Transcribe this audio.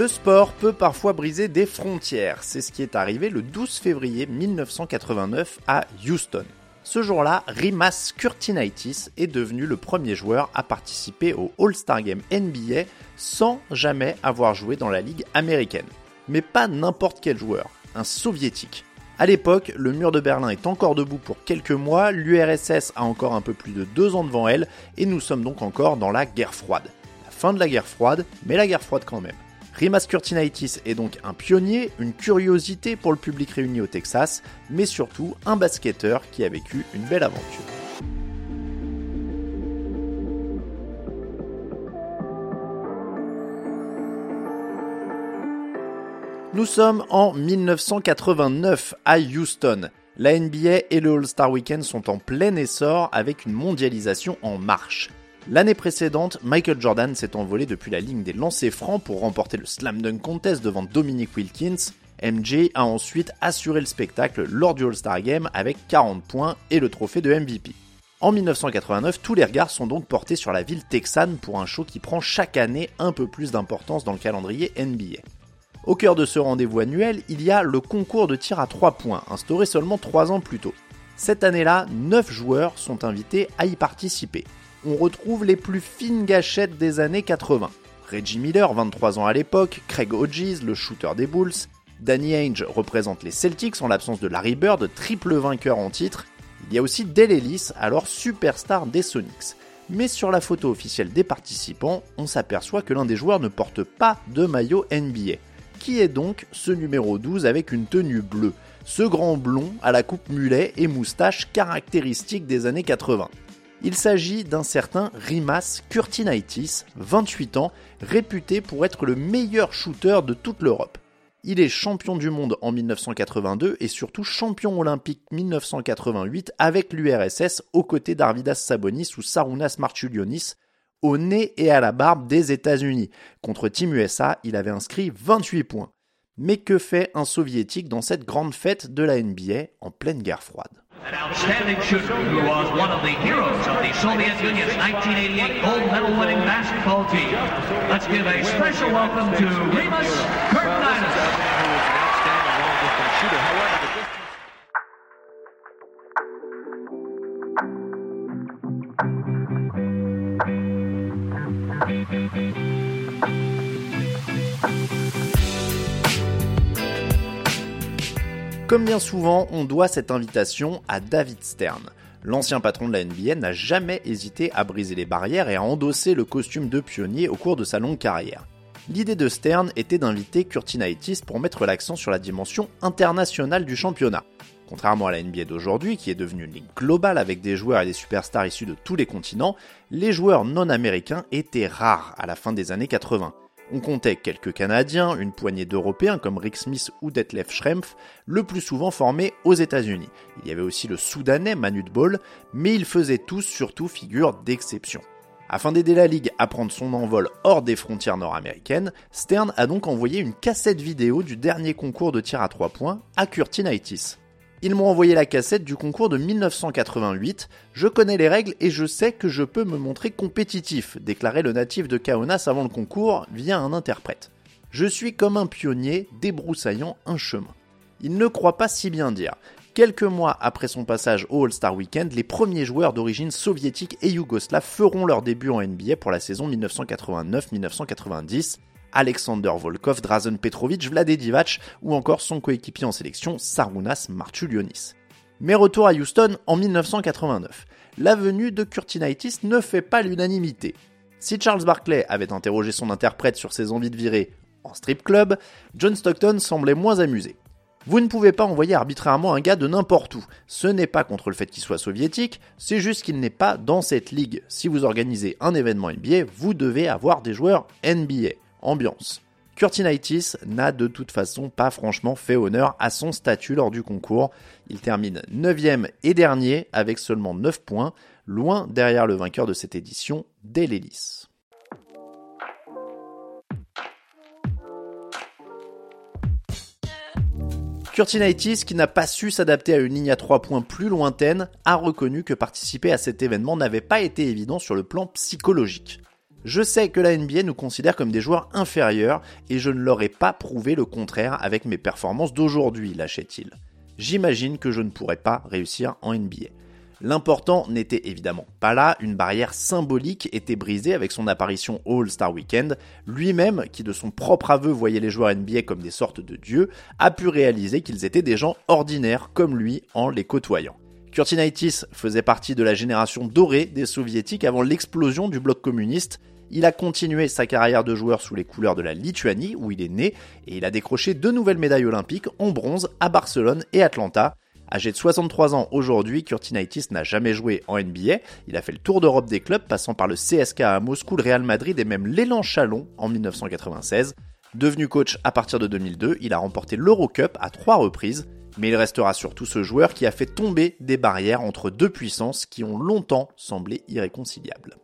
Le sport peut parfois briser des frontières. C'est ce qui est arrivé le 12 février 1989 à Houston. Ce jour-là, Rimas Kurtinaitis est devenu le premier joueur à participer au All-Star Game NBA sans jamais avoir joué dans la ligue américaine. Mais pas n'importe quel joueur, un soviétique. À l'époque, le mur de Berlin est encore debout pour quelques mois, l'URSS a encore un peu plus de deux ans devant elle, et nous sommes donc encore dans la guerre froide. La fin de la guerre froide, mais la guerre froide quand même. Rimas Kurtinaitis est donc un pionnier, une curiosité pour le public réuni au Texas, mais surtout un basketteur qui a vécu une belle aventure. Nous sommes en 1989 à Houston. La NBA et le All-Star Weekend sont en plein essor avec une mondialisation en marche. L'année précédente, Michael Jordan s'est envolé depuis la ligne des lancers francs pour remporter le Slam Dunk Contest devant Dominic Wilkins. MJ a ensuite assuré le spectacle lors du All-Star Game avec 40 points et le trophée de MVP. En 1989, tous les regards sont donc portés sur la ville texane pour un show qui prend chaque année un peu plus d'importance dans le calendrier NBA. Au cœur de ce rendez-vous annuel, il y a le concours de tir à 3 points, instauré seulement 3 ans plus tôt. Cette année-là, 9 joueurs sont invités à y participer on retrouve les plus fines gâchettes des années 80. Reggie Miller, 23 ans à l'époque, Craig Hodges, le shooter des Bulls, Danny Ainge représente les Celtics en l'absence de Larry Bird, triple vainqueur en titre. Il y a aussi Dale Ellis, alors superstar des Sonics. Mais sur la photo officielle des participants, on s'aperçoit que l'un des joueurs ne porte pas de maillot NBA. Qui est donc ce numéro 12 avec une tenue bleue? Ce grand blond à la coupe mulet et moustache caractéristique des années 80. Il s'agit d'un certain Rimas Kurtinaitis, 28 ans, réputé pour être le meilleur shooter de toute l'Europe. Il est champion du monde en 1982 et surtout champion olympique 1988 avec l'URSS aux côtés d'Arvidas Sabonis ou Sarunas Marchulionis au nez et à la barbe des États-Unis. Contre Team USA, il avait inscrit 28 points. Mais que fait un soviétique dans cette grande fête de la NBA en pleine guerre froide? An outstanding shooter who was one of the heroes of the Soviet Union's 1988 gold medal winning basketball team. Let's give a special welcome to Remus Comme bien souvent, on doit cette invitation à David Stern. L'ancien patron de la NBA n'a jamais hésité à briser les barrières et à endosser le costume de pionnier au cours de sa longue carrière. L'idée de Stern était d'inviter Kurtinaitis pour mettre l'accent sur la dimension internationale du championnat. Contrairement à la NBA d'aujourd'hui, qui est devenue une ligue globale avec des joueurs et des superstars issus de tous les continents, les joueurs non américains étaient rares à la fin des années 80. On comptait quelques Canadiens, une poignée d'Européens comme Rick Smith ou Detlef Schrempf, le plus souvent formés aux États-Unis. Il y avait aussi le Soudanais Manu Ball, mais ils faisaient tous surtout figure d'exception. Afin d'aider la Ligue à prendre son envol hors des frontières nord-américaines, Stern a donc envoyé une cassette vidéo du dernier concours de tir à 3 points à Kurtinaitis. Ils m'ont envoyé la cassette du concours de 1988. Je connais les règles et je sais que je peux me montrer compétitif, déclarait le natif de Kaunas avant le concours via un interprète. Je suis comme un pionnier débroussaillant un chemin. Il ne croit pas si bien dire. Quelques mois après son passage au All-Star Weekend, les premiers joueurs d'origine soviétique et yougoslave feront leur début en NBA pour la saison 1989-1990 Alexander Volkov, Drazen Petrovic, Vlade Divac ou encore son coéquipier en sélection Sarunas Marchulionis. Mais retour à Houston en 1989. La venue de Kurtinaitis ne fait pas l'unanimité. Si Charles Barkley avait interrogé son interprète sur ses envies de virer en strip club, John Stockton semblait moins amusé. Vous ne pouvez pas envoyer arbitrairement un gars de n'importe où. Ce n'est pas contre le fait qu'il soit soviétique, c'est juste qu'il n'est pas dans cette ligue. Si vous organisez un événement NBA, vous devez avoir des joueurs NBA ambiance. Kurtinaitis n'a de toute façon pas franchement fait honneur à son statut lors du concours. Il termine 9ème et dernier avec seulement 9 points, loin derrière le vainqueur de cette édition, Dale Ellis. Kurtinaitis, qui n'a pas su s'adapter à une ligne à 3 points plus lointaine, a reconnu que participer à cet événement n'avait pas été évident sur le plan psychologique. Je sais que la NBA nous considère comme des joueurs inférieurs et je ne leur ai pas prouvé le contraire avec mes performances d'aujourd'hui, lâchait-il. J'imagine que je ne pourrais pas réussir en NBA. L'important n'était évidemment pas là, une barrière symbolique était brisée avec son apparition All-Star Weekend. Lui-même, qui de son propre aveu voyait les joueurs NBA comme des sortes de dieux, a pu réaliser qu'ils étaient des gens ordinaires comme lui en les côtoyant. Kurtinaitis faisait partie de la génération dorée des soviétiques avant l'explosion du bloc communiste. Il a continué sa carrière de joueur sous les couleurs de la Lituanie, où il est né, et il a décroché deux nouvelles médailles olympiques en bronze à Barcelone et Atlanta. Âgé de 63 ans aujourd'hui, Kurtinaitis n'a jamais joué en NBA. Il a fait le tour d'Europe des clubs, passant par le CSK à Moscou, le Real Madrid et même l'élan Chalon en 1996. Devenu coach à partir de 2002, il a remporté l'Eurocup à trois reprises, mais il restera surtout ce joueur qui a fait tomber des barrières entre deux puissances qui ont longtemps semblé irréconciliables.